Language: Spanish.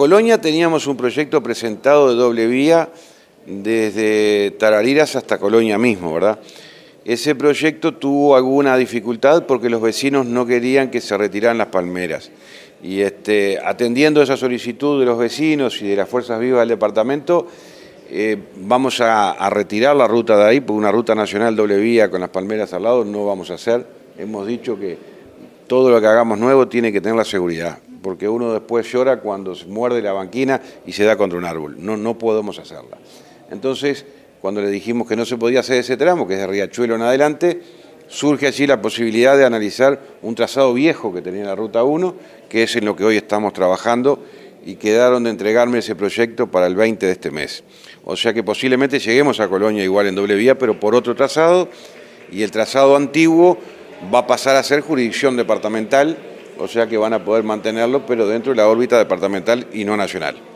Colonia teníamos un proyecto presentado de doble vía desde Tarariras hasta Colonia mismo, ¿verdad? Ese proyecto tuvo alguna dificultad porque los vecinos no querían que se retiraran las palmeras. Y este, atendiendo esa solicitud de los vecinos y de las fuerzas vivas del departamento, eh, vamos a, retirar la ruta de ahí, porque una ruta nacional doble vía con las palmeras al lado no vamos a hacer. Hemos dicho que todo lo que hagamos nuevo tiene que tener la seguridad, porque uno después llora cuando se muerde la banquina y se da contra un árbol. No, no podemos hacerla. Entonces, cuando le dijimos que no se podía hacer ese tramo, que es de Riachuelo en adelante, surge allí la posibilidad de analizar un trazado viejo que tenía la Ruta 1, que es en lo que hoy estamos trabajando, y quedaron de entregarme ese proyecto para el 20 de este mes. O sea que posiblemente lleguemos a Colonia igual en doble vía, pero por otro trazado, y el trazado antiguo va a pasar a ser jurisdicción departamental, o sea que van a poder mantenerlo, pero dentro de la órbita departamental y no nacional.